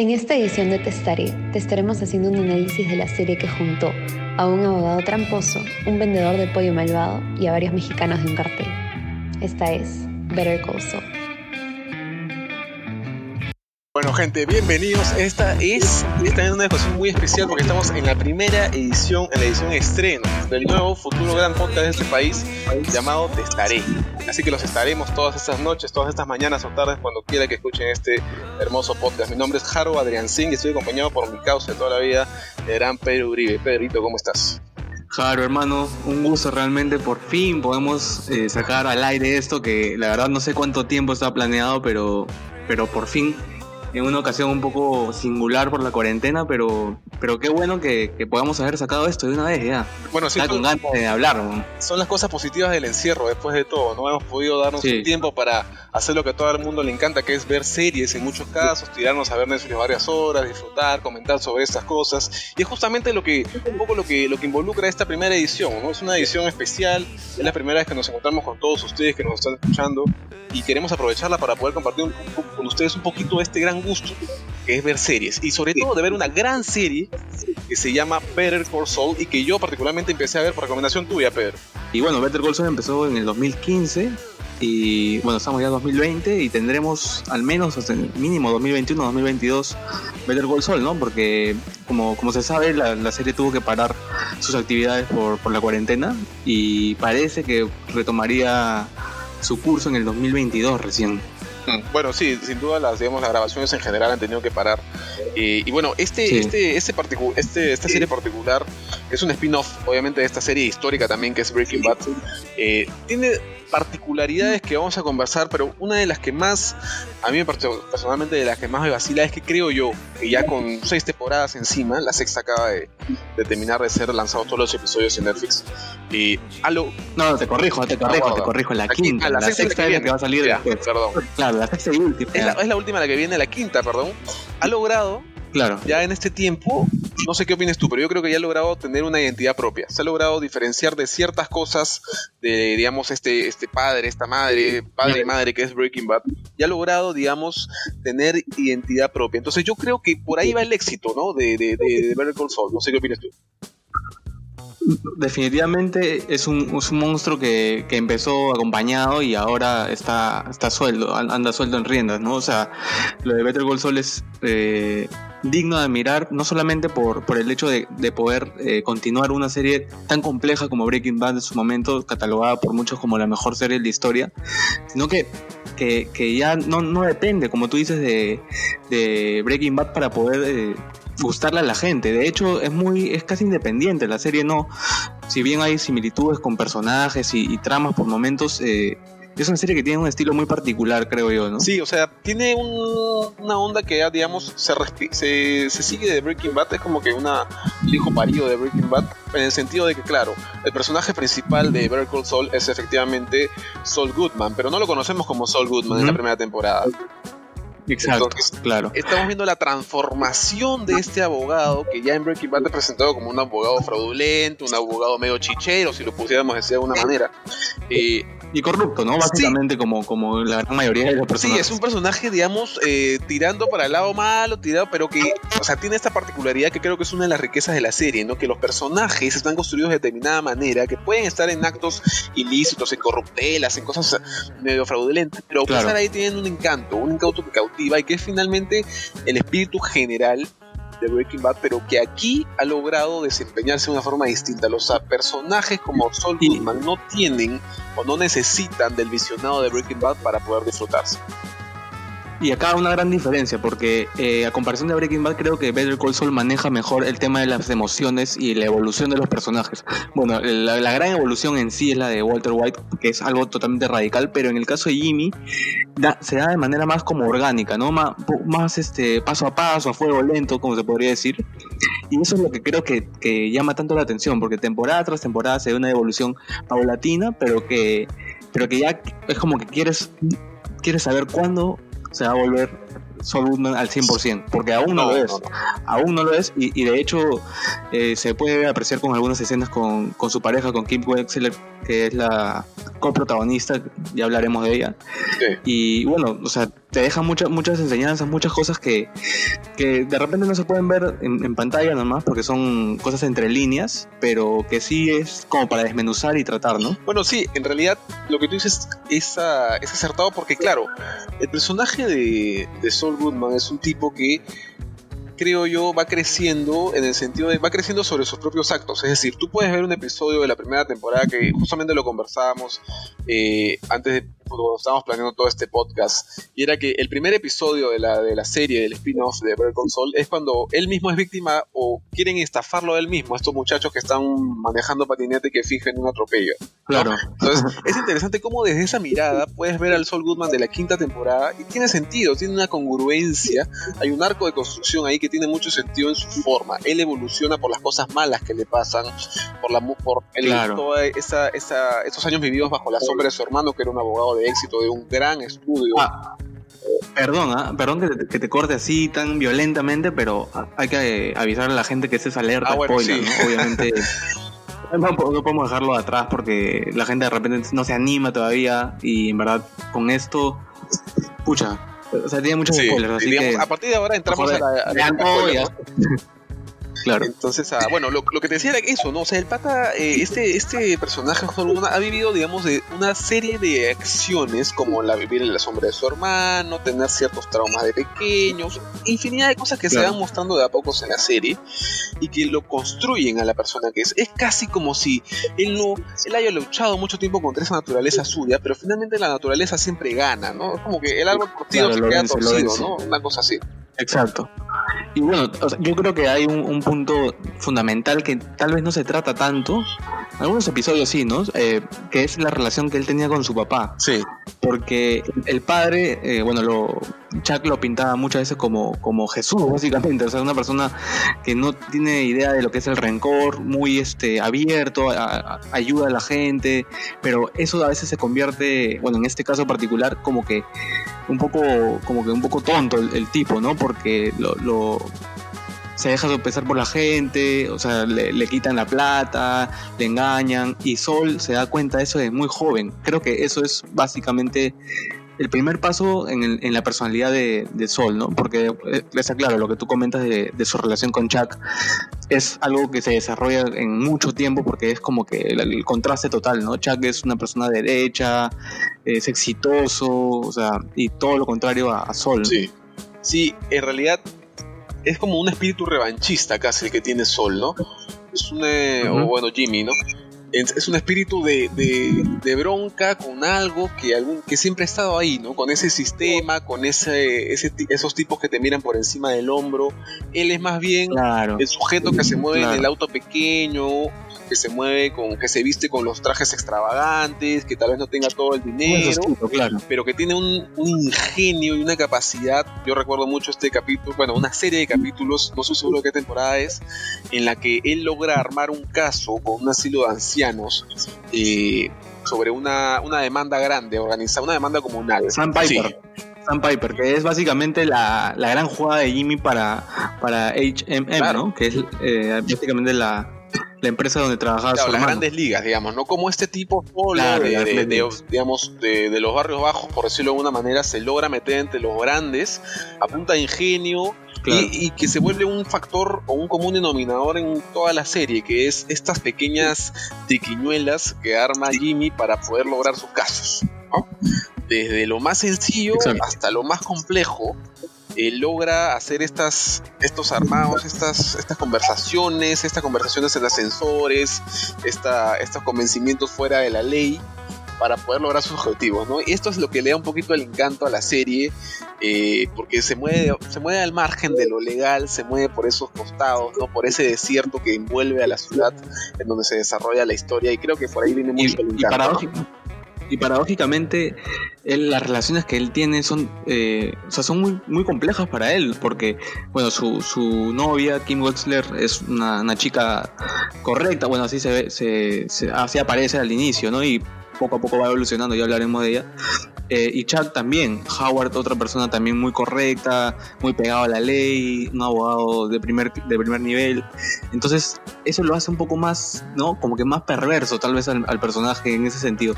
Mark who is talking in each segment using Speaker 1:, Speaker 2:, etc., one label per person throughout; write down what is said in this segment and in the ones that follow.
Speaker 1: En esta edición de Testaré, te estaremos haciendo un análisis de la serie que juntó a un abogado tramposo, un vendedor de pollo malvado y a varios mexicanos de un cartel. Esta es Better Call Saul.
Speaker 2: Bueno, gente, bienvenidos. Esta es esta una discusión muy especial porque estamos en la primera edición, en la edición estreno del nuevo futuro gran podcast de este país llamado Te Estaré. Así que los estaremos todas estas noches, todas estas mañanas o tardes cuando quiera que escuchen este hermoso podcast. Mi nombre es Jaro Adrián Singh y estoy acompañado por mi causa de toda la vida, el gran Pedro Uribe. Pedrito, ¿cómo estás?
Speaker 3: Jaro, hermano, un gusto realmente. Por fin podemos eh, sacar al aire esto que la verdad no sé cuánto tiempo está planeado, pero, pero por fin en una ocasión un poco singular por la cuarentena, pero, pero qué bueno que, podamos haber sacado esto de una vez ya.
Speaker 2: Bueno, sí.
Speaker 3: Está con ganas de hablar.
Speaker 2: Son las cosas positivas del encierro después de todo. No hemos podido darnos un tiempo para hacer lo que a todo el mundo le encanta, que es ver series en muchos casos, tirarnos a ver Netflix varias horas, disfrutar, comentar sobre estas cosas. Y es justamente lo que, un poco lo que, lo que involucra esta primera edición. ¿no? Es una edición especial, es la primera vez que nos encontramos con todos ustedes que nos están escuchando y queremos aprovecharla para poder compartir con ustedes un poquito este gran gusto es ver series y sobre todo de ver una gran serie que se llama Better Call Saul y que yo particularmente empecé a ver por recomendación tuya, Pedro.
Speaker 3: Y bueno, Better Call Saul empezó en el 2015 y bueno, estamos ya en 2020 y tendremos al menos hasta el mínimo 2021, 2022 Better Call Saul, ¿no? Porque como, como se sabe, la, serie tuvo que parar sus actividades por, por la cuarentena y parece que retomaría su curso en el 2022 recién.
Speaker 2: Mm, bueno, sí, sin duda las, digamos, las grabaciones en general han tenido que parar. y bueno, este, este, este, este, esta serie particular es un spin-off, obviamente, de esta serie histórica también que es Breaking Bad. Eh, tiene particularidades que vamos a conversar, pero una de las que más, a mí personalmente de las que más me vacila es que creo yo que ya con seis temporadas encima, la sexta acaba de, terminar de ser lanzados todos los episodios en Netflix. Y algo...
Speaker 3: No, te corrijo, te corrijo, te corrijo, la, quinta, la, sexta es la que va a salir
Speaker 2: Perdón.
Speaker 3: Claro, la sexta y última.
Speaker 2: Es la, es la última la que viene, la quinta, perdón. Ha logrado
Speaker 3: Claro.
Speaker 2: Ya en este tiempo, no sé qué opinas tú, pero yo creo que ya ha logrado tener una identidad propia. Se ha logrado diferenciar de ciertas cosas de, digamos, este, este padre, esta madre, padre y madre que es Breaking Bad. Ya ha logrado, digamos, tener identidad propia. Entonces yo creo que por ahí va el éxito, ¿no? De, de, de, Better Call Saul. No sé qué opinas tú
Speaker 3: definitivamente es un, monstruo que, empezó acompañado y ahora está, está sueldo, anda sueldo en riendas, ¿no? O sea, lo de Better Call Saul es eh, digno de admirar, no solamente por, el hecho de, de poder eh, continuar una serie tan compleja como Breaking Bad en su momento, catalogada por muchos como la mejor serie de la historia, sino que, que, que ya no, no, depende, como tú dices, de, de Breaking Bad para poder eh, gustarle a la gente. De hecho, es muy, es casi independiente. La serie no, si bien hay similitudes con personajes y, tramas por momentos, eh, es una serie que tiene un estilo muy particular, creo yo, ¿no?
Speaker 2: Sí, o sea, tiene una onda que, digamos, se, se, se, sigue de Breaking Bad, es como que una, un hijo parido de Breaking Bad, en el sentido de que, claro, el personaje principal de Better Call Saul es efectivamente Saul Goodman, pero no lo conocemos como Saul Goodman en la primera temporada.
Speaker 3: Exacto, claro.
Speaker 2: Estamos viendo la transformación de este abogado que ya en Breaking Bad te presentado como un abogado fraudulento, un abogado medio chichero, si lo pusiéramos de alguna manera.
Speaker 3: Eh, y corrupto, ¿no? Básicamente como, como la gran mayoría de los personajes.
Speaker 2: Sí, es un personaje, digamos, eh, tirando para el lado malo, tirado, pero que, o sea, tiene esta particularidad que creo que es una de las riquezas de la serie, ¿no? Que los personajes están construidos de determinada manera, que pueden estar en actos ilícitos, en corruptelas, en cosas medio fraudulentas, pero claro. estar ahí tienen un encanto, un encanto que cautiva y que es finalmente el espíritu general de Breaking Bad, pero que aquí ha logrado desempeñarse de una forma distinta. Los personajes como Sol Goodman no tienen o no necesitan del visionado de Breaking Bad para poder disfrutarse.
Speaker 3: Y acá una gran diferencia, porque eh, a comparación de Breaking Bad, creo que Better Call Saul maneja mejor el tema de las emociones y la evolución de los personajes. Bueno, la, gran evolución en sí es la de Walter White, que es algo totalmente radical, pero en el caso de Jimmy se da de manera más como orgánica, ¿no? Más, más este, paso a paso, a fuego lento, como se podría decir. Y eso es lo que creo que, que llama tanto la atención, porque temporada tras temporada se ve una evolución paulatina, pero que, pero que ya es como que quieres, quieres saber cuándo se va a volver Saul al 100%, porque aún no, lo es, aún no lo es, y, de hecho eh, se puede apreciar con algunas escenas con, con, su pareja, con Kim Wexler, que es la, coprotagonista, ya hablaremos de ella. Y bueno, o sea, te deja muchas muchas enseñanzas, muchas cosas que, que de repente no se pueden ver en, pantalla nomás porque son cosas entre líneas, pero que sí es como para desmenuzar y tratar, ¿no?
Speaker 2: Bueno, sí, en realidad lo que tú dices es, es acertado porque, claro, el personaje de, de Goodman es un tipo que creo yo, va creciendo en el sentido de va creciendo sobre sus propios actos. Es decir, tú puedes ver un episodio de la primera temporada que justamente lo conversábamos eh, antes de cuando estábamos planeando todo este podcast, y era que el primer episodio de la, de la serie, del spin-off de Better Call es cuando él mismo es víctima o quieren estafarlo a él mismo, estos muchachos que están manejando patinete que fingen un atropello.
Speaker 3: Claro.
Speaker 2: Entonces, es interesante cómo desde esa mirada puedes ver al Sol Goodman de la quinta temporada y tiene sentido, tiene una congruencia, hay un arco de construcción ahí que tiene mucho sentido en su forma. Él evoluciona por las cosas malas que le pasan, por la por el, esa, esa, esos años vividos bajo la sombra de su hermano, que era un abogado de éxito de un gran estudio.
Speaker 3: Ah, perdón, ¿ah? perdón que te, corte así tan violentamente, pero hay que avisar a la gente que es alerta, ah, spoiler, Obviamente. No, podemos dejarlo atrás porque la gente de repente no se anima todavía y en verdad con esto, pucha, o sea, tiene muchos spoilers, así que...
Speaker 2: A partir de ahora entramos a la...
Speaker 3: Claro.
Speaker 2: Entonces, ah, bueno, lo, que te decía era eso, ¿no? O sea, el pata, eh, este, este personaje ha vivido, digamos, de una serie de acciones como la vivir en la sombra de su hermano, tener ciertos traumas de pequeños, infinidad de cosas que se van mostrando de a pocos en la serie y que lo construyen a la persona que es. Es casi como si él no, él haya luchado mucho tiempo contra esa naturaleza suya, pero finalmente la naturaleza siempre gana, ¿no? Es como que el árbol torcido se queda torcido, ¿no? Una cosa así.
Speaker 3: Exacto. Y bueno, yo creo que hay un, punto fundamental que tal vez no se trata tanto, algunos episodios sí, ¿no? Eh, que es la relación que él tenía con su papá.
Speaker 2: Sí.
Speaker 3: Porque el padre, eh, bueno, lo, Chuck lo pintaba muchas veces como, como Jesús, básicamente. O sea, una persona que no tiene idea de lo que es el rencor, muy este, abierto, ayuda a la gente, pero eso a veces se convierte, bueno, en este caso particular, como que un poco, como que un poco tonto el, tipo, ¿no? Porque lo, se deja sopesar por la gente, o sea, le, quitan la plata, le engañan, y Sol se da cuenta de eso de muy joven. Creo que eso es básicamente el primer paso en, la personalidad de, Sol, ¿no? Porque eh, está claro, lo que tú comentas de, su relación con Chuck es algo que se desarrolla en mucho tiempo porque es como que el, contraste total, ¿no? Chuck es una persona derecha, es exitoso, o sea, y todo lo contrario a, Sol.
Speaker 2: Sí, sí, en realidad es como un espíritu revanchista casi el que tiene Sol, ¿no? Es un, eh, o bueno, Jimmy, ¿no? Es un espíritu de, de, bronca con algo que, algún, que siempre ha estado ahí, ¿no? Con ese sistema, con ese, ese esos tipos que te miran por encima del hombro. Él es más bien el sujeto que se mueve en el auto pequeño, que se mueve con, que se viste con los trajes extravagantes, que tal vez no tenga todo el dinero, pero que tiene un, ingenio y una capacidad. Yo recuerdo mucho este capítulo, bueno, una serie de capítulos, no sé seguro qué temporada es, en la que él logra armar un caso con un asilo de ancianos. Eh, sobre una, una demanda grande, organizada, una demanda comunal.
Speaker 3: Sam Piper. Sam Piper, que es básicamente la, gran jugada de Jimmy para, para HMM, ¿no? Que es eh, básicamente la, la empresa donde trabajaba
Speaker 2: claro, las grandes ligas, digamos, ¿no? Como este tipo de, digamos, de, los barrios bajos, por decirlo de alguna manera, se logra meter entre los grandes a punta de ingenio y, que se vuelve un factor o un común denominador en toda la serie, que es estas pequeñas tiquiñuelas que arma Jimmy para poder lograr sus casos. Desde lo más sencillo hasta lo más complejo, eh, logra hacer estas, estos armados, estas, estas conversaciones, estas conversaciones en ascensores, esta, estos convencimientos fuera de la ley para poder lograr sus objetivos, ¿no? Y esto es lo que le da un poquito el encanto a la serie, eh, porque se mueve, se mueve al margen de lo legal, se mueve por esos costados, ¿no? Por ese desierto que envuelve a la ciudad en donde se desarrolla la historia, y creo que por ahí viene mucho el encanto
Speaker 3: y paradójicamente las relaciones que él tiene son, eh, o sea, son muy, muy complejas para él, porque, bueno, su, su novia, Kim Wexler, es una, chica correcta, bueno, así se ve, se, así aparece al inicio, ¿no? Y poco a poco va evolucionando, ya hablaremos de ella. Eh, y Chuck también, Howard, otra persona también muy correcta, muy pegado a la ley, un abogado de primer, de primer nivel. Entonces, eso lo hace un poco más, ¿no? Como que más perverso tal vez al, personaje en ese sentido.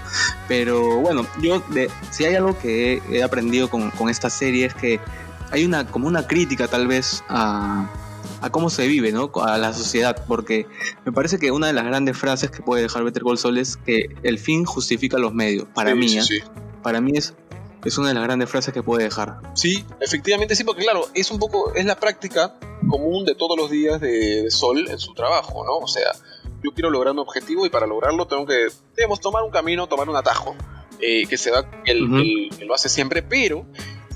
Speaker 3: Pero bueno, yo, si hay algo que he, aprendido con, con esta serie es que hay una como una crítica tal vez a, a cómo se vive, ¿no? A la sociedad, porque me parece que una de las grandes frases que puede dejar Better Call Saul es que el fin justifica los medios. Para mí, ¿eh? para mí es es una de las grandes frases que puede dejar.
Speaker 2: Sí, efectivamente sí, porque claro, es un poco, es la práctica común de todos los días de, Sol en su trabajo, ¿no? O sea, yo quiero lograr un objetivo y para lograrlo tengo que, digamos, tomar un camino, tomar un atajo, eh, que se da, el, que lo hace siempre, pero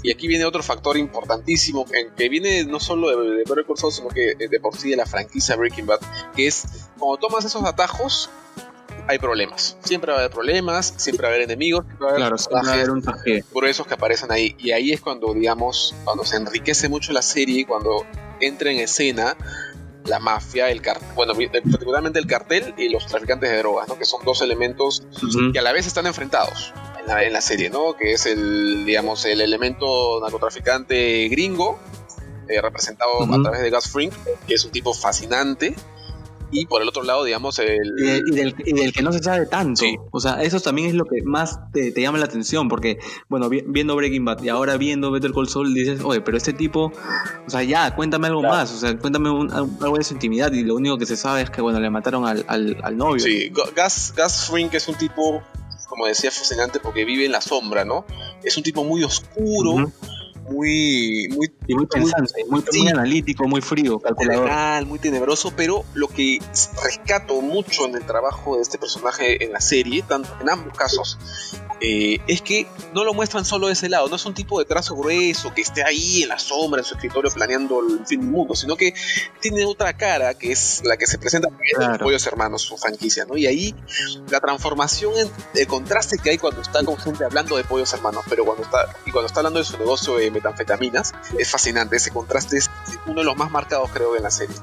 Speaker 2: y aquí viene otro factor importantísimo, que viene no solo de, de Better Call Saul, sino que de por sí de la franquicia Breaking Bad, que es cuando tomas esos atajos, hay problemas. Siempre va a haber problemas, siempre va a haber enemigos, siempre va a haber,
Speaker 3: claro, va a haber un
Speaker 2: gruesos que aparecen ahí. Y ahí es cuando, digamos, cuando se enriquece mucho la serie, cuando entra en escena la mafia, el cartel, bueno, particularmente el cartel y los traficantes de drogas, ¿no? que son dos elementos que a la vez están enfrentados en la, serie, ¿no? que es el, digamos, el elemento narcotraficante gringo, eh, representado a través de Gus Fring, que es un tipo fascinante, y por el otro lado, digamos, el...
Speaker 3: Y, del, que no se sabe tanto. O sea, eso también es lo que más te, llama la atención, porque, bueno, viendo Breaking Bad y ahora viendo Better Call Saul, dices, oye, pero este tipo, o sea, ya, cuéntame algo más, o sea, cuéntame algo de su intimidad, y lo único que se sabe es que, bueno, le mataron al, al, novio.
Speaker 2: Sí, Gus, Gus Fring es un tipo, como decía, fascinante porque vive en la sombra, ¿no? Es un tipo muy oscuro muy muy
Speaker 3: muy pensante, muy, analítico, muy frío, calculador,
Speaker 2: muy tenebroso, pero lo que rescato mucho en el trabajo de este personaje en la serie, tanto en ambos casos, eh, es que no lo muestran solo de ese lado, no es un tipo de trazo grueso que esté ahí en la sombra, en su escritorio planeando el fin del mundo, sino que tiene otra cara que es la que se presenta en los Pollos Hermanos, su franquicia, ¿no? Y ahí la transformación, el contraste que hay cuando está con gente hablando de Pollos Hermanos, pero cuando está, y cuando está hablando de su negocio de metanfetaminas, es fascinante, ese contraste es uno de los más marcados creo en la serie.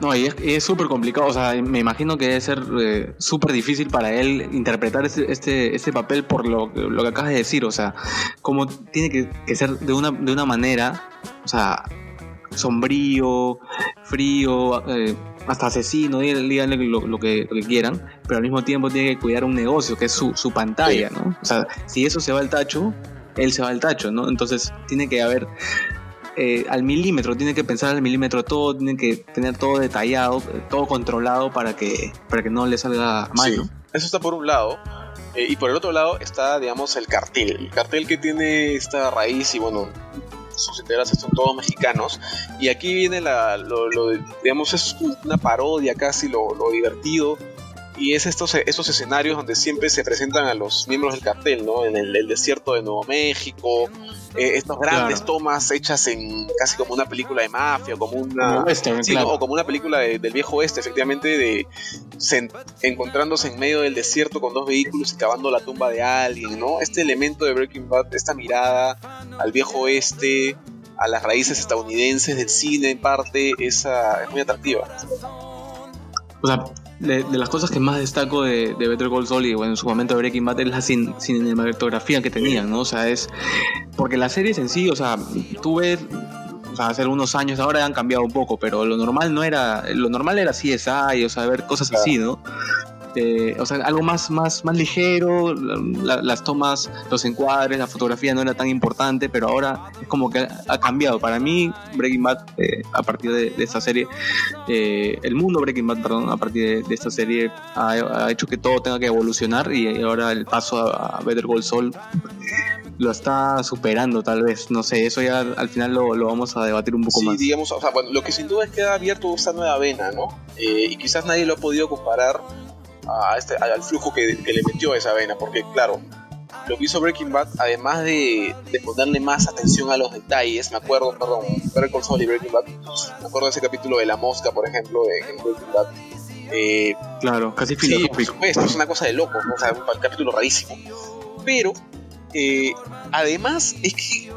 Speaker 3: No, y es súper complicado, o sea, me imagino que debe ser eh, súper difícil para él interpretar este, este, este papel por lo, lo, que acabas de decir, o sea, como tiene que, ser de una, de una manera, o sea, sombrío, frío, eh, hasta asesino, díganle lo, lo, que, lo que quieran, pero al mismo tiempo tiene que cuidar un negocio, que es su, su pantalla, ¿no? O sea, si eso se va al tacho, él se va al tacho, ¿no? Entonces tiene que haber eh, al milímetro, tiene que pensar al milímetro todo, tiene que tener todo detallado, todo controlado para que, para que no le salga mal.
Speaker 2: eso está por un lado. Eh, y por el otro lado está, digamos, el cartel. El cartel que tiene esta raíz y bueno, sus integrantes son todos mexicanos. Y aquí viene la, lo, digamos, es una parodia casi, lo, lo divertido y es estos, estos escenarios donde siempre se presentan a los miembros del cartel, ¿no? En el, desierto de Nuevo México, eh, estas grandes tomas hechas en casi como una película de mafia, como una, o como una película del viejo oeste, efectivamente, de encontrándose en medio del desierto con dos vehículos y cavando la tumba de alguien, ¿no? Este elemento de Breaking Bad, esta mirada al viejo oeste, a las raíces estadounidenses del cine en parte, esa, es muy atractiva.
Speaker 3: O sea, de, las cosas que más destaco de, Better Call Saul y bueno, en su momento de Breaking Bad es la cinematografía que tenían, ¿no? O sea, es. Porque la serie en sí, o sea, tú ves. O sea, hace unos años ahora han cambiado un poco, pero lo normal no era. Lo normal era CSI, o sea, ver cosas así, ¿no? Este, o sea, algo más, más, más ligero, las tomas, los encuadres, la fotografía no era tan importante, pero ahora es como que ha, cambiado. Para mí, Breaking Bad, eh, a partir de, esta serie, eh, el mundo Breaking Bad, perdón, a partir de, esta serie, ha, hecho que todo tenga que evolucionar y ahora el paso a, Better Call Saul lo está superando tal vez, no sé, eso ya al final lo, lo vamos a debatir un poco
Speaker 2: sí,
Speaker 3: más.
Speaker 2: digamos, o sea, bueno, lo que sin duda es que ha abierto esta nueva vena, ¿no? Eh, y quizás nadie lo ha podido comparar a este, al flujo que, le metió a esa vena, porque claro, lo que hizo Breaking Bad, además de, ponerle más atención a los detalles, me acuerdo, perdón, Breaking Bad, me acuerdo de ese capítulo de la mosca, por ejemplo, de, Breaking Bad.
Speaker 3: Eh, claro, casi filosófico.
Speaker 2: Sí, es una cosa de loco, o sea, un, capítulo rarísimo. Pero, eh, además, es que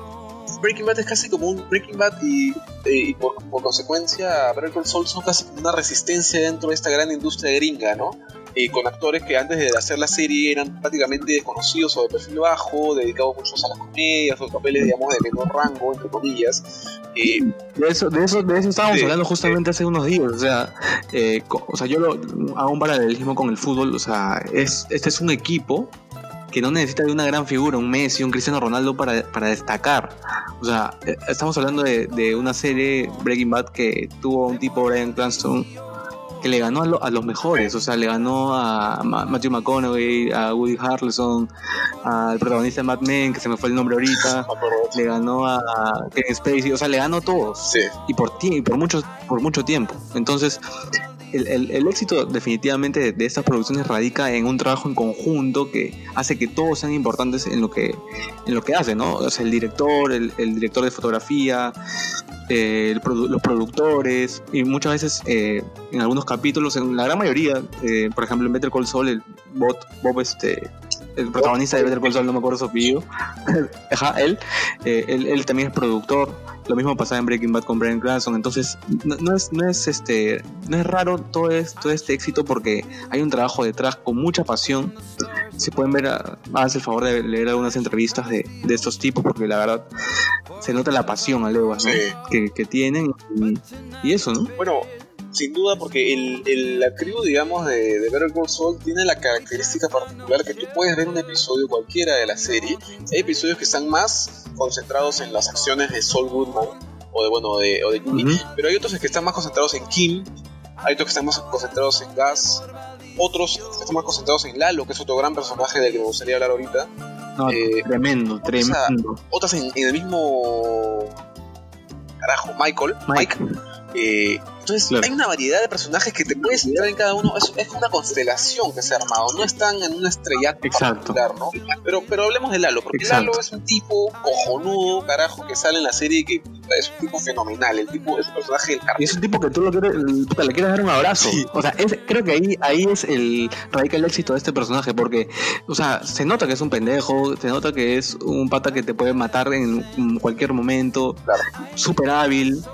Speaker 2: Breaking Bad es casi como un Breaking Bad y, eh, por, consecuencia Breaking Soul son casi como una resistencia dentro de esta gran industria gringa, ¿no? Eh, con actores que antes de hacer la serie eran prácticamente desconocidos o de perfil bajo, dedicados muchos a las comedias o papeles, digamos, de menor rango, entre comillas.
Speaker 3: Eh, de, eso, de, eso, de eso estábamos hablando justamente hace unos días, o sea, eh, o sea, yo lo, hago un paralelismo con el fútbol, o sea, es, este es un equipo que no necesita de una gran figura, un Messi, un Cristiano Ronaldo para, para destacar. O sea, estamos hablando de, de, una serie Breaking Bad que tuvo un tipo Brian Cranston que le ganó a, los mejores, o sea, le ganó a Matthew McConaughey, a Woody Harrelson, al protagonista de Mad Men, que se me fue el nombre ahorita, le ganó a Kevin Spacey, o sea, le ganó a todos. Y por, ti, por, mucho, por mucho tiempo. Entonces, el, el, éxito definitivamente de, estas producciones radica en un trabajo en conjunto que hace que todos sean importantes en lo que, en lo que hacen, ¿no? O sea, el director, el, el director de fotografía, eh, los productores y muchas veces eh, en algunos capítulos, en la gran mayoría, eh, por ejemplo en Better Call Saul, el bot, Bob, este, el protagonista de Better Call Saul, no me acuerdo su apellido, él, él, él, también es productor. Lo mismo pasaba en Breaking Bad con Brian Cranston. Entonces, no, es, no, es, este, no es raro todo, todo este éxito porque hay un trabajo detrás con mucha pasión si pueden ver, hace el favor de leer algunas entrevistas de, de, estos tipos, porque la verdad se nota la pasión a ¿no? que, que, tienen y, eso, ¿no?
Speaker 2: Bueno, sin duda, porque el, el, la crew, digamos, de, de Better Call Saul tiene la característica particular que tú puedes ver un episodio cualquiera de la serie. Hay episodios que están más concentrados en las acciones de Saul Goodman o de, bueno, de, o de Jimmy, pero hay otros que están más concentrados en Kim, hay otros que están más concentrados en Gas, otros están más concentrados en Lalo, que es otro gran personaje del que me gustaría hablar ahorita.
Speaker 3: No, eh, tremendo, tremendo.
Speaker 2: Otras en, en, el mismo. Carajo, Michael. Mike. Mike eh, entonces hay una variedad de personajes que te puedes entrar en cada uno. Es, es, una constelación que se ha armado. No están en una estrella particular, ¿no? Pero, pero hablemos de Lalo, porque Lalo es un tipo cojonudo, carajo, que sale en la serie que es un tipo fenomenal. El tipo es un personaje del
Speaker 3: cartel. Y es un tipo que tú lo quieres, le quieres dar un abrazo. O sea, es, creo que ahí, ahí es el radica el éxito de este personaje, porque, o sea, se nota que es un pendejo, se nota que es un pata que te puede matar en cualquier momento, claro. súper hábil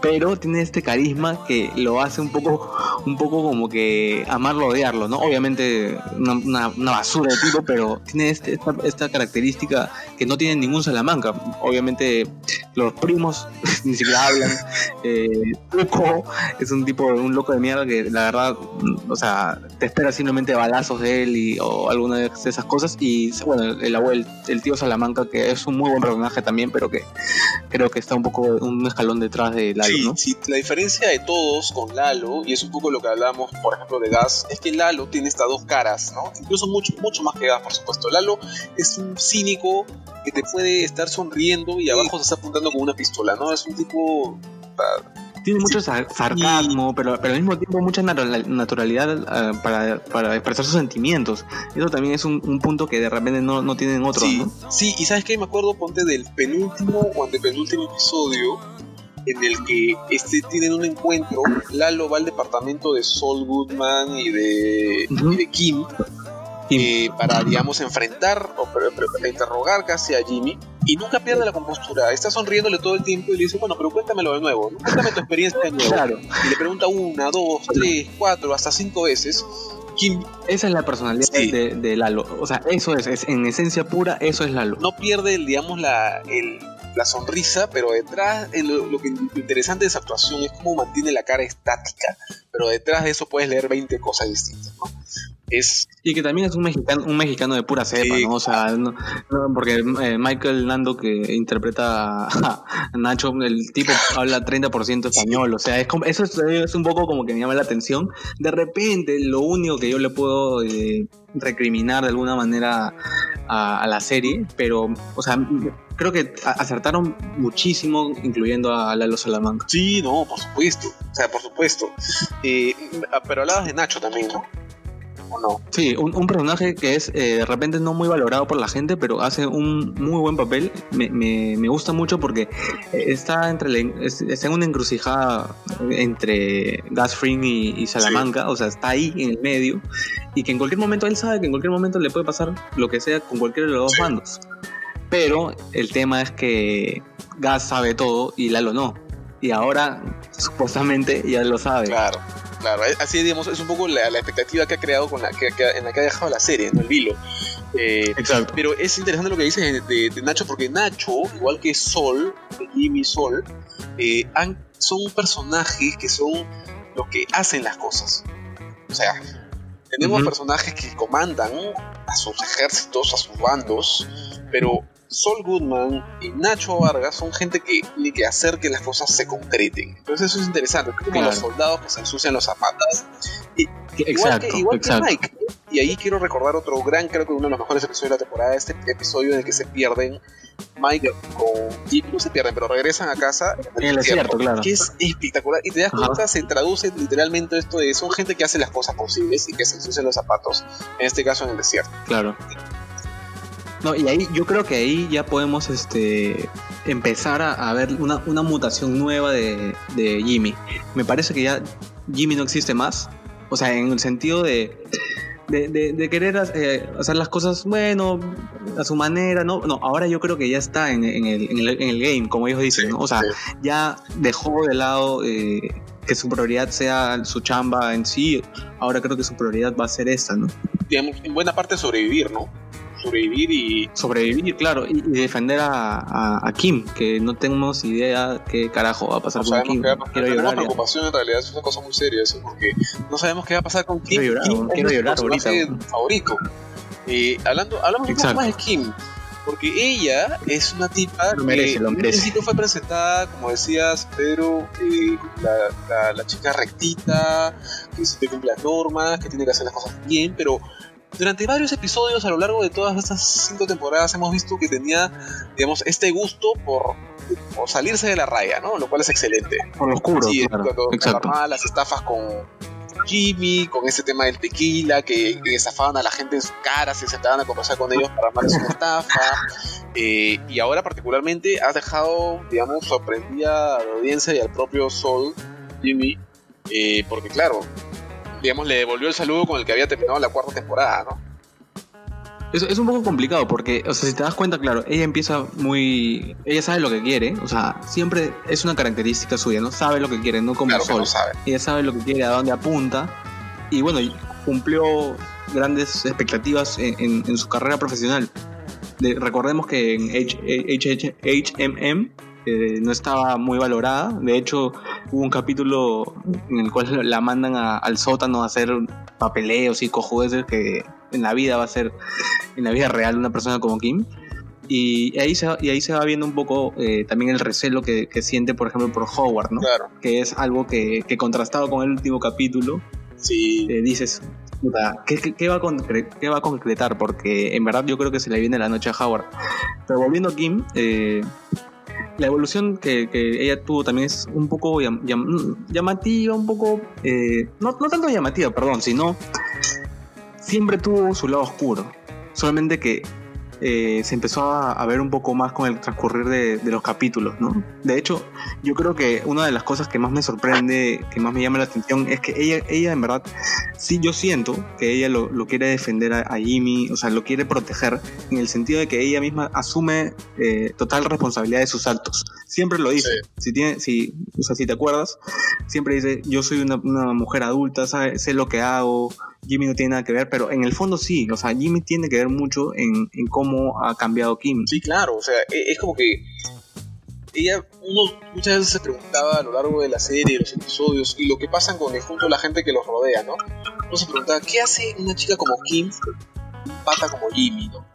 Speaker 3: pero tiene este carisma que lo hace un poco, un poco como que amarlo odiarlo, ¿no? Obviamente una, basura de tipo, pero tiene este, esta, característica que no tiene ningún Salamanca. Obviamente los primos ni siquiera hablan. Eh, es un tipo, un loco de mierda que la verdad, o sea, te espera simplemente balazos de él y, o alguna de esas cosas. Y bueno, el abuelo, el tío Salamanca, que es un muy buen personaje también, pero que creo que está un poco un escalón detrás de Lalo,
Speaker 2: sí,
Speaker 3: ¿no?
Speaker 2: Sí, la diferencia de todos con Lalo, y es un poco lo que hablamos, por ejemplo, de Gas, es que Lalo tiene estas dos caras, ¿no? Incluso mucho, mucho más que Gas, por supuesto. Lalo es un cínico que te puede estar sonriendo y abajo se está apuntando con una pistola, ¿no? Es un tipo
Speaker 3: tiene mucho sarcasmo, pero, pero al mismo tiempo mucha naturalidad uh, para, para, expresar sus sentimientos. Eso también es un, un punto que de repente no, no tienen otros.
Speaker 2: Sí,
Speaker 3: ¿no?
Speaker 2: sí, y sabes que me acuerdo, ponte del penúltimo o antepenúltimo episodio en el que este, tienen un encuentro. Lalo va al departamento de Saul Goodman y de, uh -huh. y de Kim eh, para, digamos, enfrentar o para, para interrogar casi a Jimmy y nunca pierde la compostura. Está sonriéndole todo el tiempo y le dice, bueno, pero cuéntamelo de nuevo, cuéntame tu experiencia de nuevo.
Speaker 3: Claro.
Speaker 2: Y le pregunta una, dos, tres, cuatro, hasta cinco veces. Kim,
Speaker 3: Esa es la personalidad sí. de, de, Lalo. O sea, eso es, es, en esencia pura, eso es Lalo.
Speaker 2: No pierde, digamos, la, el, la sonrisa, pero detrás, lo, lo, que, lo interesante de esa actuación es cómo mantiene la cara estática, pero detrás de eso puedes leer 20 cosas distintas, ¿no? Es...
Speaker 3: Y que también es un mexicano, un mexicano de pura cepa, sí. ¿no? O sea, no, no, porque eh, Michael Nando que interpreta a Nacho, el tipo habla 30% español, o sea, es como, eso es, es, un poco como que me llama la atención. De repente, lo único que yo le puedo eh, recriminar de alguna manera a, a, la serie, pero, o sea, creo que acertaron muchísimo incluyendo a Lalo Salamanca.
Speaker 2: Sí, no, por supuesto, o sea, por supuesto. Eh, pero hablabas de Nacho también, ¿no? ¿O no?
Speaker 3: Sí, un, un personaje que es eh, de repente no muy valorado por la gente, pero hace un muy buen papel. Me, me, me gusta mucho porque está entre está en una encrucijada entre Fring y, y Salamanca, sí. o sea, está ahí en el medio, y que en cualquier momento él sabe que en cualquier momento le puede pasar lo que sea con cualquiera de los dos bandos. Pero el tema es que Gas sabe todo y Lalo no. Y ahora supuestamente ya lo sabe.
Speaker 2: Claro. claro. Así, digamos, es un poco la, expectativa que ha creado con la que, en la que ha dejado la serie, ¿no? El vilo. Eh, Exacto. Pero es interesante lo que dices de, Nacho, porque Nacho, igual que Sol, Jimmy Sol, eh, son personajes que son los que hacen las cosas. O sea, tenemos personajes que comandan a sus ejércitos, a sus bandos, pero Sol Goodman y Nacho Vargas son gente que tiene que hacer que las cosas se concreten. Entonces eso es interesante, como los soldados que se ensucian los zapatos. igual que, igual que Mike. Y ahí quiero recordar otro gran, creo que uno de los mejores episodios de la temporada, este episodio en el que se pierden Mike con Jeep, no se pierden, pero regresan a casa
Speaker 3: en el, desierto, claro.
Speaker 2: Que es espectacular. Y te das cuenta, se traduce literalmente esto de son gente que hace las cosas posibles y que se ensucian los zapatos, en este caso en el desierto.
Speaker 3: Claro. No, y ahí yo creo que ahí ya podemos este empezar a, ver una, una, mutación nueva de, de, Jimmy. Me parece que ya Jimmy no existe más. O sea, en el sentido de, de, querer eh, hacer las cosas, bueno, a su manera, ¿no? No, ahora yo creo que ya está en, en, el, en, el, game, como ellos dicen, ¿no? O sea, ya dejó de lado eh, que su prioridad sea su chamba en sí. Ahora creo que su prioridad va a ser esta, ¿no?
Speaker 2: Digamos, en buena parte sobrevivir, ¿no? Sobrevivir y...
Speaker 3: Sobrevivir, claro, y, defender a, Kim, que no tenemos idea qué carajo va a pasar con Kim.
Speaker 2: Quiero llorar, preocupación en realidad, es una cosa muy seria eso, porque no sabemos qué va a pasar con Kim.
Speaker 3: Quiero llorar, quiero llorar ahorita.
Speaker 2: favorito. Eh, hablando, hablamos un poco más de Kim, porque ella es una tipa
Speaker 3: lo merece,
Speaker 2: que
Speaker 3: lo merece.
Speaker 2: fue presentada, como decías, pero eh, la, la, chica rectita, que se cumple las normas, que tiene que hacer las cosas bien, pero durante varios episodios a lo largo de todas estas cinco temporadas hemos visto que tenía, digamos, este gusto por, salirse de la raya, ¿no? Lo cual es excelente.
Speaker 3: Por lo oscuro,
Speaker 2: sí, cuando las estafas con Jimmy, con ese tema del tequila, que, estafaban a la gente en sus caras y se sentaban a conversar con ellos para armarles una estafa. Eh, y ahora particularmente has dejado, digamos, sorprendida a la audiencia y al propio Sol, Jimmy, eh, porque claro, digamos, le devolvió el saludo con el que había terminado la cuarta temporada, ¿no?
Speaker 3: Es, es, un poco complicado porque, o sea, si te das cuenta, claro, ella empieza muy. Ella sabe lo que quiere, o sea, siempre es una característica suya, ¿no? Sabe lo que quiere, no como Sol. sabe. Ella sabe lo que quiere, a dónde apunta. Y bueno, cumplió grandes expectativas en, su carrera profesional. recordemos que en HMM no estaba muy valorada. De hecho, hubo un capítulo en el cual la mandan al sótano a hacer papeleos y cojudeces que en la vida va a ser, en la vida real, una persona como Kim. Y ahí se, y ahí se va viendo un poco eh, también el recelo que, siente, por ejemplo, por Howard, ¿no? Que es algo que, contrastado con el último capítulo,
Speaker 2: sí.
Speaker 3: Eh, dices, ¿qué, va a ¿qué va a concretar? Porque en verdad yo creo que se le viene la noche a Howard. Pero volviendo a Kim, eh, la evolución que, ella tuvo también es un poco llamativa, un poco... Eh, no, no tanto llamativa, perdón, sino siempre tuvo su lado oscuro. Solamente que eh, se empezó a, ver un poco más con el transcurrir de, los capítulos, ¿no? De hecho, yo creo que una de las cosas que más me sorprende, que más me llama la atención, es que ella, ella en verdad, sí, yo siento que ella lo, quiere defender a, Jimmy, o sea, lo quiere proteger, en el sentido de que ella misma asume eh, total responsabilidad de sus actos. Siempre lo dice. Si, tiene, si, o sea, si te acuerdas, siempre dice, yo soy una, mujer adulta, sé lo que hago, Jimmy no tiene nada que ver, pero en el fondo sí, o sea, Jimmy tiene que ver mucho en, cómo ha cambiado Kim.
Speaker 2: Sí, claro, o sea, e, es como que ella, uno muchas veces se preguntaba a lo largo de la serie, los episodios, y lo que pasa con el conjunto de la gente que los rodea, ¿no? Uno se preguntaba, ¿qué hace una chica como Kim, un pata como Jimmy, ¿no?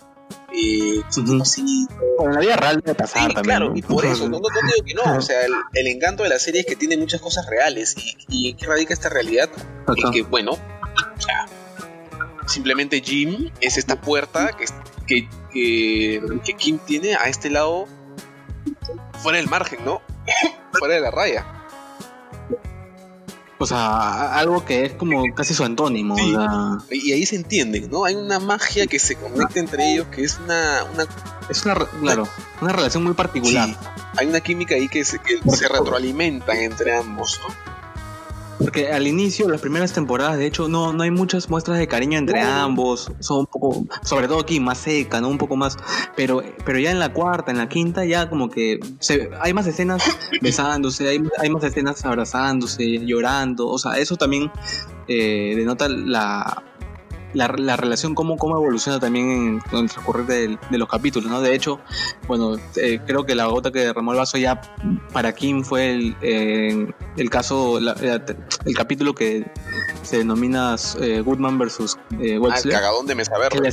Speaker 2: Eh, así.
Speaker 3: en la vida real debe pasar también.
Speaker 2: Claro, y por eso, no, no, digo que no, o sea, el, encanto de la serie es que tiene muchas cosas reales, y, y en qué radica esta realidad, que, bueno, simplemente Jim es esta puerta que, que, Kim tiene a este lado fuera del margen, ¿no? fuera de la raya.
Speaker 3: O sea, algo que es como casi su antónimo.
Speaker 2: Y ahí se entiende, ¿no? Hay una magia que se conecta entre ellos que es una.
Speaker 3: es una, claro, una relación muy particular.
Speaker 2: Hay una química ahí que se, que se retroalimentan entre ambos, ¿no?
Speaker 3: Porque al inicio, las primeras temporadas, de hecho, no, no hay muchas muestras de cariño entre ambos. Son un poco, sobre todo aquí, más seca, ¿no? Un poco más. Pero, pero ya en la cuarta, en la quinta, ya como que se, hay más escenas besándose, hay, hay más escenas abrazándose, llorando. O sea, eso también eh, denota la la, relación, cómo, cómo evoluciona también en, el transcurrir de, los capítulos, ¿no? De hecho, bueno, eh, creo que la gota que derramó el vaso ya para Kim fue el, eh, el caso, el capítulo que se denomina eh, Goodman versus
Speaker 2: eh, Ah, el cagadón de mesa verde.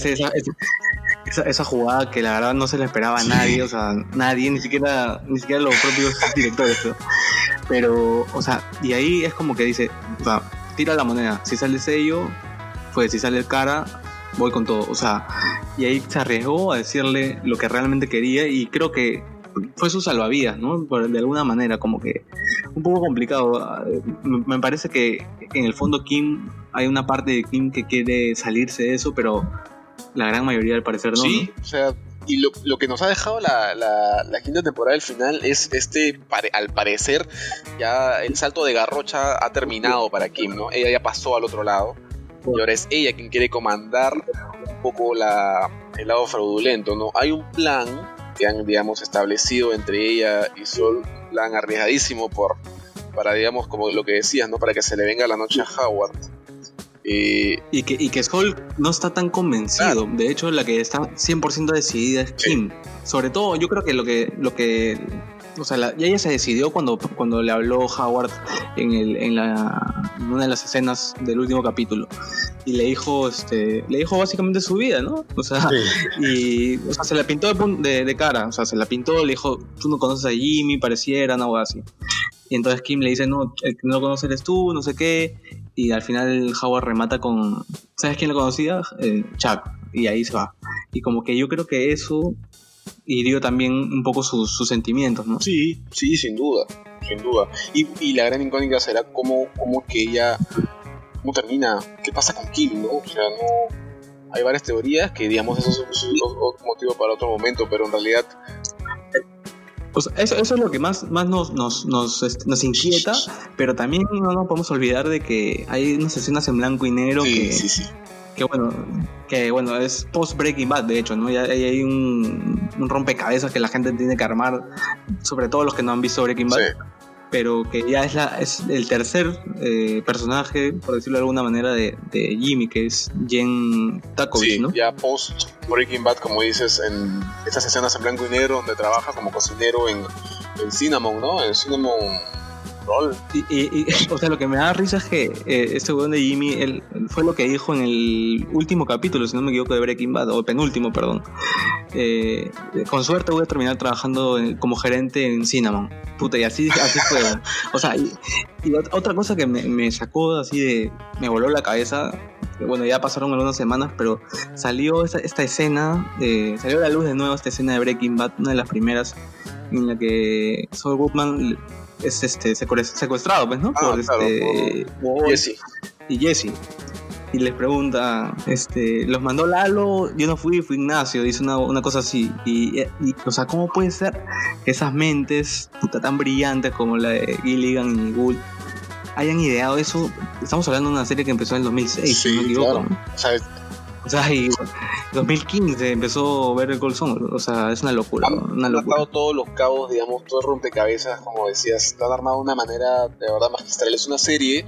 Speaker 3: Esa, esa, jugada que la verdad no se le esperaba a nadie, o sea, nadie, ni siquiera, ni siquiera los propios directores. Pero, o sea, y ahí es como que dice, o sea, tira la moneda, si sale sello, pues si sale cara, voy con todo. O sea, y ahí se arriesgó a decirle lo que realmente quería y creo que fue su salvavidas, ¿no? de alguna manera, como que un poco complicado. Me parece que en el fondo Kim, hay una parte de Kim que quiere salirse de eso, pero la gran mayoría al parecer no.
Speaker 2: Sí, o sea, y lo, lo, que nos ha dejado la, la, la, quinta temporada del final es este, al parecer, ya el salto de garrocha ha terminado para Kim, ¿no? Ella ya pasó al otro lado ahora es ella quien quiere comandar un poco la, el lado fraudulento, ¿no? Hay un plan que han, digamos, establecido entre ella y Sol, un plan arriesgadísimo por, para, digamos, como lo que decías, ¿no? Para que se le venga la noche a Howard.
Speaker 3: Eh, y, que, y que Sol no está tan convencido. De hecho, la que está 100% decidida es Kim. Sobre todo, yo creo que lo que, lo que o sea, la, ella se decidió cuando, cuando le habló Howard en, el, en, la, una de las escenas del último capítulo. Y le dijo, este, le dijo básicamente su vida, ¿no? O sea, y o sea, se la pintó de, de, cara, o sea, se la pintó, le dijo, tú no conoces a Jimmy, pareciera, algo así. Y entonces Kim le dice, no, el que no lo conoces eres tú, no sé qué. Y al final Howard remata con, ¿sabes quién lo conocía? Eh, Chuck. Y ahí se va. Y como que yo creo que eso hirió también un poco sus, sentimientos, ¿no?
Speaker 2: Sí, sí, sin duda, sin duda. Y, la gran incógnita será cómo, cómo que ella, cómo termina, qué pasa con Kim, ¿no? O sea, no... Hay varias teorías que, digamos, eso es, otro motivo para otro momento, pero en realidad
Speaker 3: eso, eso, es lo que más, más nos, nos, nos, este, nos, inquieta, pero también no nos podemos olvidar de que hay unas escenas en blanco y negro que, sí, sí que bueno, que bueno, es post Breaking Bad, de hecho, ¿no? Ya hay un, un, rompecabezas que la gente tiene que armar, sobre todo los que no han visto Breaking Bad. Pero que ya es, la, es el tercer eh, personaje, por decirlo de alguna manera, de, de Jimmy, que es Jen Takovich, sí,
Speaker 2: Ya post Breaking Bad, como dices, en estas escenas en blanco y negro, donde trabaja como cocinero en, en Cinnamon, ¿no? En Cinnamon
Speaker 3: y, o sea, lo que me da risa es que eh, este weón de Jimmy él, fue lo que dijo en el último capítulo, si no me equivoco, de Breaking Bad, o penúltimo, perdón. Eh, con suerte voy a terminar trabajando como gerente en Cinnamon. Puta, y así, así fue. o sea, y, otra cosa que me, sacó así de. me voló la cabeza. Bueno, ya pasaron algunas semanas, pero salió esta, esta escena, eh, salió a la luz de nuevo esta escena de Breaking Bad, una de las primeras, en la que Saul Goodman es este secuestrado, pues, ¿no?
Speaker 2: Ah, por este Jesse.
Speaker 3: Y Jesse. Y les pregunta, este, los mandó Lalo, yo no fui, fui Ignacio, dice una, una cosa así. Y, o sea, ¿cómo puede ser que esas mentes puta, tan brillantes como la de Gilligan y Gould hayan ideado eso? Estamos hablando de una serie que empezó en el 2006, si no me equivoco. O sea, o sea, y 2015 empezó ver el Golson, o sea, es una locura. Han, una
Speaker 2: locura. todos los cabos, digamos, todo el rompecabezas, como decías, han armado de una manera de verdad magistral. Es una serie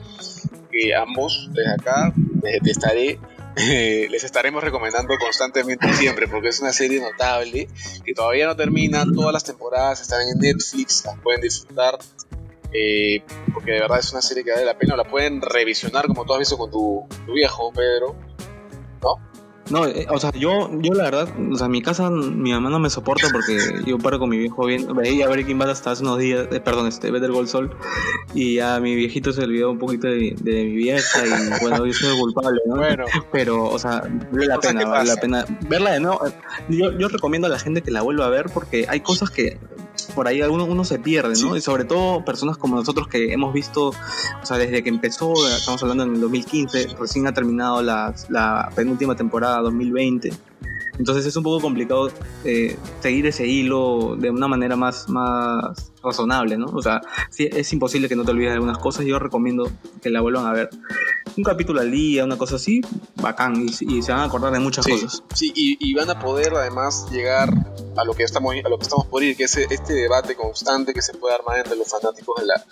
Speaker 2: que ambos, desde acá, les, estaré, les estaremos recomendando constantemente siempre, porque es una serie notable, que todavía no termina, todas las temporadas están en Netflix, las pueden disfrutar. Eh, porque de verdad es una serie que vale la pena, la pueden revisionar como tú has visto con tu, tu viejo Pedro,
Speaker 3: no, eh, o sea, yo, yo la verdad, o sea, en mi casa mi mamá no me soporta porque yo paro con mi viejo bien, veía Breaking Bad hasta hace unos días, eh, perdón, este, Better Gold Sol, y a mi viejito se olvidó un poquito de, de mi vieja y bueno, yo soy culpable, ¿no? Bueno. Pero, o sea, vale la pena, vale la pena verla de nuevo. Yo, yo recomiendo a la gente que la vuelva a ver porque hay cosas que por ahí algunos uno se pierde, ¿no? Y sobre todo personas como nosotros que hemos visto, o sea, desde que empezó, estamos hablando en el 2015, recién ha terminado la, la penúltima temporada 2020. Entonces es un poco complicado eh, seguir ese hilo de una manera más, más razonable, ¿no? O sea, sí, es imposible que no te olvides de algunas cosas. Yo recomiendo que la vuelvan a ver. Un capítulo al día, una cosa así, bacán. Y, se van a acordar de muchas cosas.
Speaker 2: Sí, y, van a poder además llegar a lo que estamos, a lo que estamos por ir, que es este debate constante que se puede armar entre los fanáticos de la,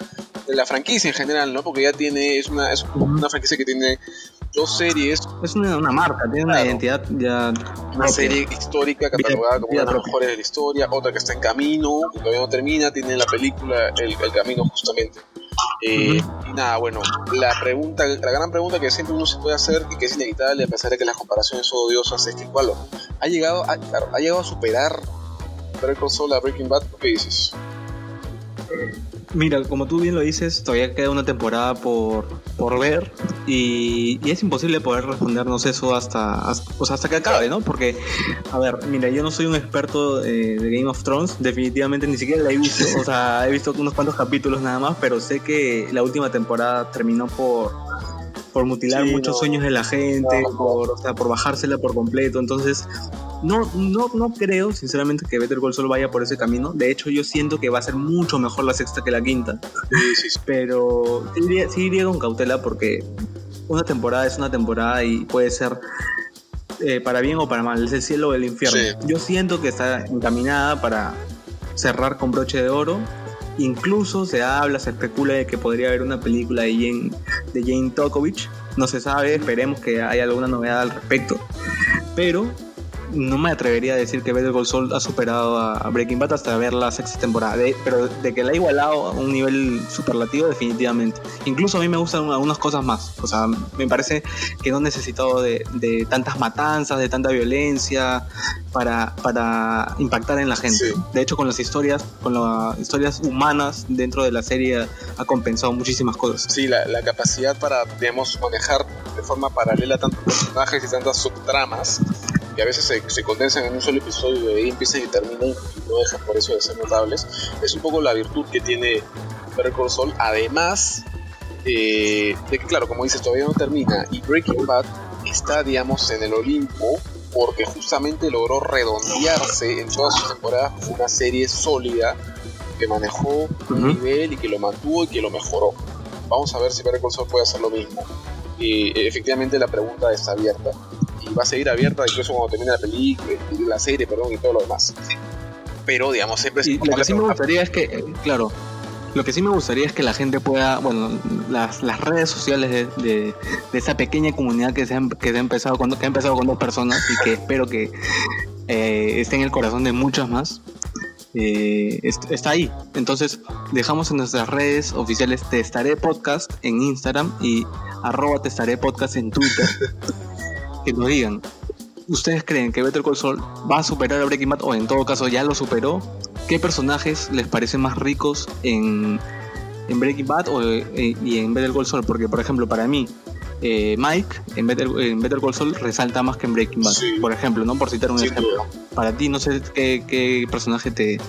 Speaker 2: de la franquicia en general, ¿no? Porque ya tiene, es una, es una franquicia que tiene dos series.
Speaker 3: Es una, marca, tiene una identidad ya.
Speaker 2: Una serie histórica catalogada como una de las mejores de la historia, otra que está en camino, que todavía no termina, tiene la película El, camino justamente. Eh, y nada, bueno, la pregunta, la gran pregunta que siempre uno se puede hacer y que es inevitable a pesar de que las comparaciones son odiosas es que, ¿cuál? ¿Ha llegado a, ha llegado a superar Better Call a Breaking Bad? ¿Qué dices?
Speaker 3: Mira, como tú bien lo dices, todavía queda una temporada por, por ver y, es imposible poder respondernos eso hasta, hasta, que acabe, ¿no? Porque, a ver, mira, yo no soy un experto de Game of Thrones, definitivamente ni siquiera la he visto, o sea, he visto unos cuantos capítulos nada más, pero sé que la última temporada terminó por por mutilar muchos sueños de la gente, por, o sea, por bajársela por completo. Entonces, no, no, no creo, sinceramente, que Better Call Saul vaya por ese camino. De hecho, yo siento que va a ser mucho mejor la sexta que la quinta. Sí, sí, Pero sí iría, con cautela porque una temporada es una temporada y puede ser eh, para bien o para mal. Es el cielo o el infierno. Yo siento que está encaminada para cerrar con broche de oro. Incluso se habla, se especula de que podría haber una película de Jane, de Jane Tokovich. No se sabe, esperemos que haya alguna novedad al respecto. Pero no me atrevería a decir que Better Call Saul ha superado a Breaking Bad hasta ver la sexta temporada, pero de que la ha igualado a un nivel superlativo definitivamente. Incluso a mí me gustan algunas cosas más, o sea, me parece que no he necesitado de, tantas matanzas, de tanta violencia para, para impactar en la gente. De hecho, con las historias, con las historias humanas dentro de la serie ha compensado muchísimas cosas.
Speaker 2: Sí, la, la capacidad para, digamos, manejar de forma paralela tantos personajes y tantas subtramas que a veces se, se, condensan en un solo episodio y ahí empiezan y terminan y no dejan por eso de ser notables, es un poco la virtud que tiene Better Call Saul, además eh, de que, claro, como dices, todavía no termina y Breaking Bad está, digamos, en el Olimpo porque justamente logró redondearse en todas sus temporadas una serie sólida que manejó un nivel y que lo mantuvo y que lo mejoró. Vamos a ver si Better Call Saul puede hacer lo mismo. Y efectivamente la pregunta está abierta y va a seguir abierta incluso cuando termine la película, la serie, perdón, y todo lo demás. Pero, digamos, siempre...
Speaker 3: Y lo que sí me gustaría es que, eh, claro, lo que sí me gustaría es que la gente pueda, bueno, las, las redes sociales de, de, esa pequeña comunidad que se, ha, que, ha empezado con, que ha empezado con dos personas y que espero que eh, esté en el corazón de muchas más, eh, está ahí. Entonces, dejamos en nuestras redes oficiales Te Estaré Podcast en Instagram y arroba Te Estaré Podcast en Twitter. que nos digan, ¿ustedes creen que Better Call Saul va a superar a Breaking Bad o en todo caso ya lo superó? ¿Qué personajes les parecen más ricos en, en Breaking Bad o, eh, y en Better Call Saul? Porque, por ejemplo, para mí, eh, Mike en Better, en Better Call Saul resalta más que en Breaking Bad, por ejemplo, ¿no? Por citar un ejemplo. Para ti, no sé qué, qué personaje te,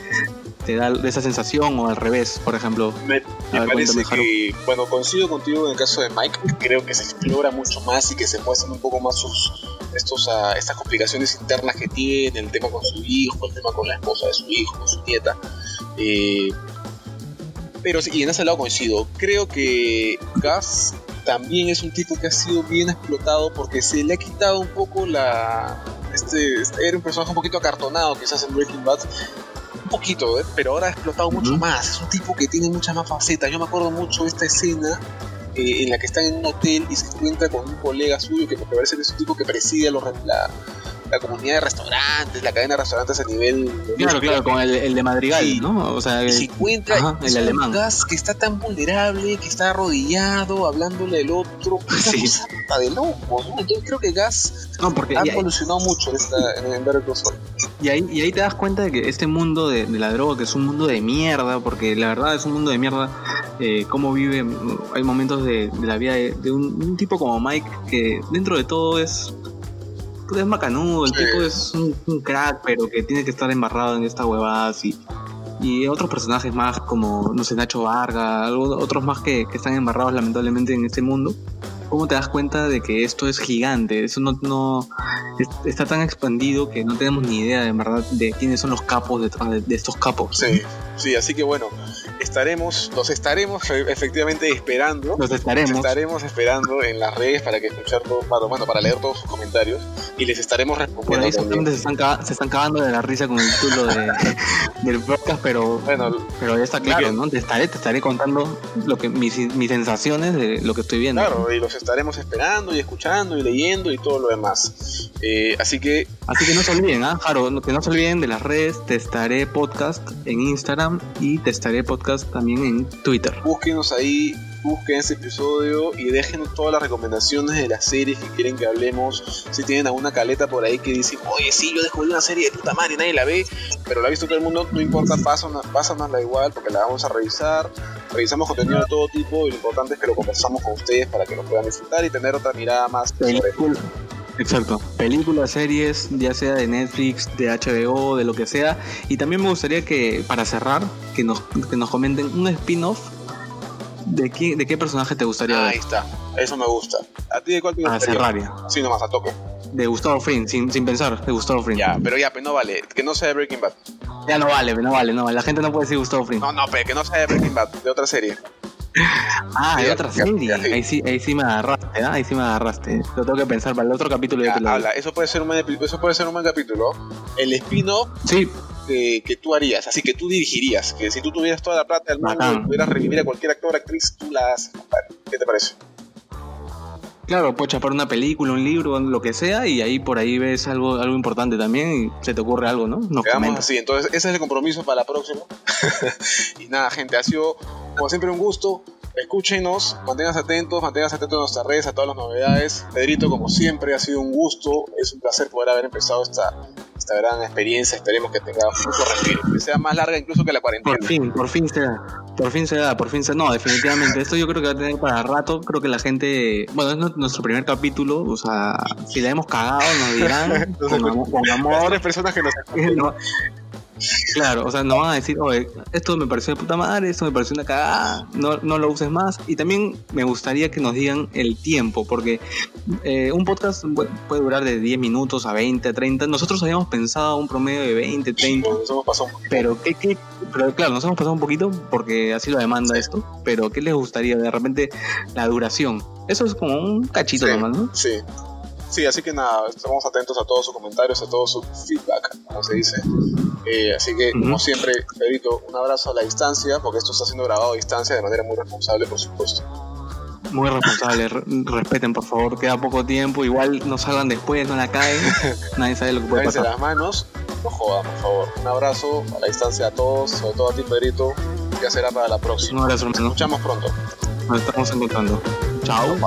Speaker 3: te da esa sensación o al revés, por ejemplo?
Speaker 2: Me, parece que, bueno, coincido contigo en el caso de Mike, creo que se explora mucho más y que se muestran un poco más sus estos uh, estas complicaciones internas que tiene, el tema con su hijo, el tema con la esposa de su hijo, con su nieta. Eh, pero sí, y en ese lado coincido. Creo que Gus también es un tipo que ha sido bien explotado porque se le ha quitado un poco la. Este, este era un personaje un poquito acartonado quizás en Breaking Bad poquito, ¿eh? pero ahora ha explotado mucho más. Es un tipo que tiene mucha más facetas. Yo me acuerdo mucho de esta escena eh, en la que están en un hotel y se encuentra con un colega suyo que me parece que es un tipo que preside los, la, la comunidad de restaurantes, la cadena de restaurantes a nivel.
Speaker 3: Claro, claro, con el, de Madrigal, ¿no?
Speaker 2: O sea, se encuentra el alemán. que está tan vulnerable, que está arrodillado, hablándole del otro, sí. está de loco, ¿no? Entonces creo que Gas no, porque ha evolucionado mucho en, en Better
Speaker 3: y ahí, y ahí te das cuenta de que este mundo de, la droga, que es un mundo de mierda, porque la verdad es un mundo de mierda, eh, cómo vive, hay momentos de, la vida de, un, tipo como Mike que dentro de todo es es macanudo, el tipo es un, crack, pero que tiene que estar embarrado en esta huevada y, y otros personajes más como, no sé, Nacho Vargas, otros más que, están embarrados lamentablemente en este mundo. cómo te das cuenta de que esto es gigante, eso no, no está tan expandido que no tenemos ni idea de verdad de quiénes son los capos detrás de, estos capos.
Speaker 2: Sí, sí, así que bueno, estaremos, los estaremos efectivamente esperando.
Speaker 3: Los estaremos.
Speaker 2: estaremos esperando en las redes para que escuchar todo, bueno, para leer todos sus comentarios y les estaremos respondiendo.
Speaker 3: ahí se están, se están cagando de la risa con el título de, del podcast, pero, bueno, pero ya está claro, ¿no? Te estaré, te estaré contando lo que mis, mis sensaciones de lo que estoy viendo.
Speaker 2: Claro, y los estaremos esperando y escuchando y leyendo y todo lo demás. Eh, así que.
Speaker 3: Así que no se olviden, ¿ah, Jaro? Que no se olviden de las redes. Te estaré podcast en Instagram y te estaré podcast también en Twitter.
Speaker 2: Búsquenos ahí busquen ese episodio y déjenos todas las recomendaciones de las series que quieren que hablemos. Si tienen alguna caleta por ahí que dicen, oye, sí, yo descubrí una serie de puta madre nadie la ve, pero la ha visto todo el mundo, no importa, pásanosla igual porque la vamos a revisar. Revisamos contenido de todo tipo y lo importante es que lo conversamos con ustedes para que lo puedan disfrutar y tener otra mirada más
Speaker 3: Película. Exacto, películas, series, ya sea de Netflix, de HBO, de lo que sea. Y también me gustaría que, para cerrar, que nos, que nos comenten un spin-off ¿De qué, ¿De qué personaje te gustaría
Speaker 2: ver? Ahí está, eso me gusta. ¿A ti de cuál te
Speaker 3: gustaría? A Serraria.
Speaker 2: Sí, nomás, a toque.
Speaker 3: De Gustavo Fring, sin, sin pensar, de Gustavo Fring.
Speaker 2: Ya, pero ya, pero no vale, que no sea de Breaking Bad.
Speaker 3: Ya no vale, no vale, no La gente no puede decir Gustavo Fring.
Speaker 2: No, no, pero que no sea de Breaking Bad, de otra serie.
Speaker 3: Ah, de otra serie. Ahí, sí, ahí sí me agarraste, ¿eh? ahí sí me agarraste. Lo tengo que pensar para el otro capítulo.
Speaker 2: Ya, habla, eso puede, ser un buen, eso puede ser un buen capítulo. El espino
Speaker 3: sí
Speaker 2: que, tú harías, así que tú dirigirías, que si tú tuvieras toda la plata del mundo y pudieras revivir a cualquier actor o actriz, tú la haces, ¿Qué te parece?
Speaker 3: Claro, puedes chapar una película, un libro, lo que sea, y ahí por ahí ves algo, algo importante también y se te ocurre algo, ¿no?
Speaker 2: Nos Quedamos así, entonces ese es el compromiso para la próxima. y nada, gente, ha sido como siempre un gusto. Escúchenos, manténganse atentos, manténganse atentos a nuestras redes, a todas las novedades. Pedrito, como siempre, ha sido un gusto, es un placer poder haber empezado esta, esta gran experiencia. Esperemos que tenga mucho respiro, que sea más larga incluso que la cuarentena.
Speaker 3: Por fin, por fin se da, por fin se da, por fin se da. No, definitivamente, esto yo creo que va a tener para rato. Creo que la gente, bueno, es nuestro primer capítulo, o sea, si la hemos cagado, nos dirán, con, amor.
Speaker 2: personas que nos
Speaker 3: Claro, o sea, no van a decir, oye, esto me pareció de puta madre, esto me pareció una cagada, no, no lo uses más. Y también me gustaría que nos digan el tiempo, porque eh, un podcast puede durar de 10 minutos a 20, a 30. Nosotros habíamos pensado un promedio de 20, 30. pero, ¿qué, qué, pero claro, nos hemos pasado un poquito porque así lo demanda esto. Pero, ¿qué les gustaría de repente la duración? Eso es como un cachito nomás, ¿no?
Speaker 2: Sí. Sí, así que nada, estamos atentos a todos sus comentarios, a todo su feedback, como se dice. Eh, así que, como siempre, Pedrito, un abrazo a la distancia, porque esto está siendo grabado a distancia de manera muy responsable, por supuesto.
Speaker 3: Muy responsable, respeten por favor, queda poco tiempo, igual no salgan después, no la caen, nadie sabe lo que puede pasar.
Speaker 2: las manos, no jodan, por favor. Un abrazo a la distancia a todos, sobre todo a ti, Pedrito, ya será para la próxima.
Speaker 3: Un abrazo,
Speaker 2: Nos escuchamos pronto.
Speaker 3: Nos estamos encontrando. Chao.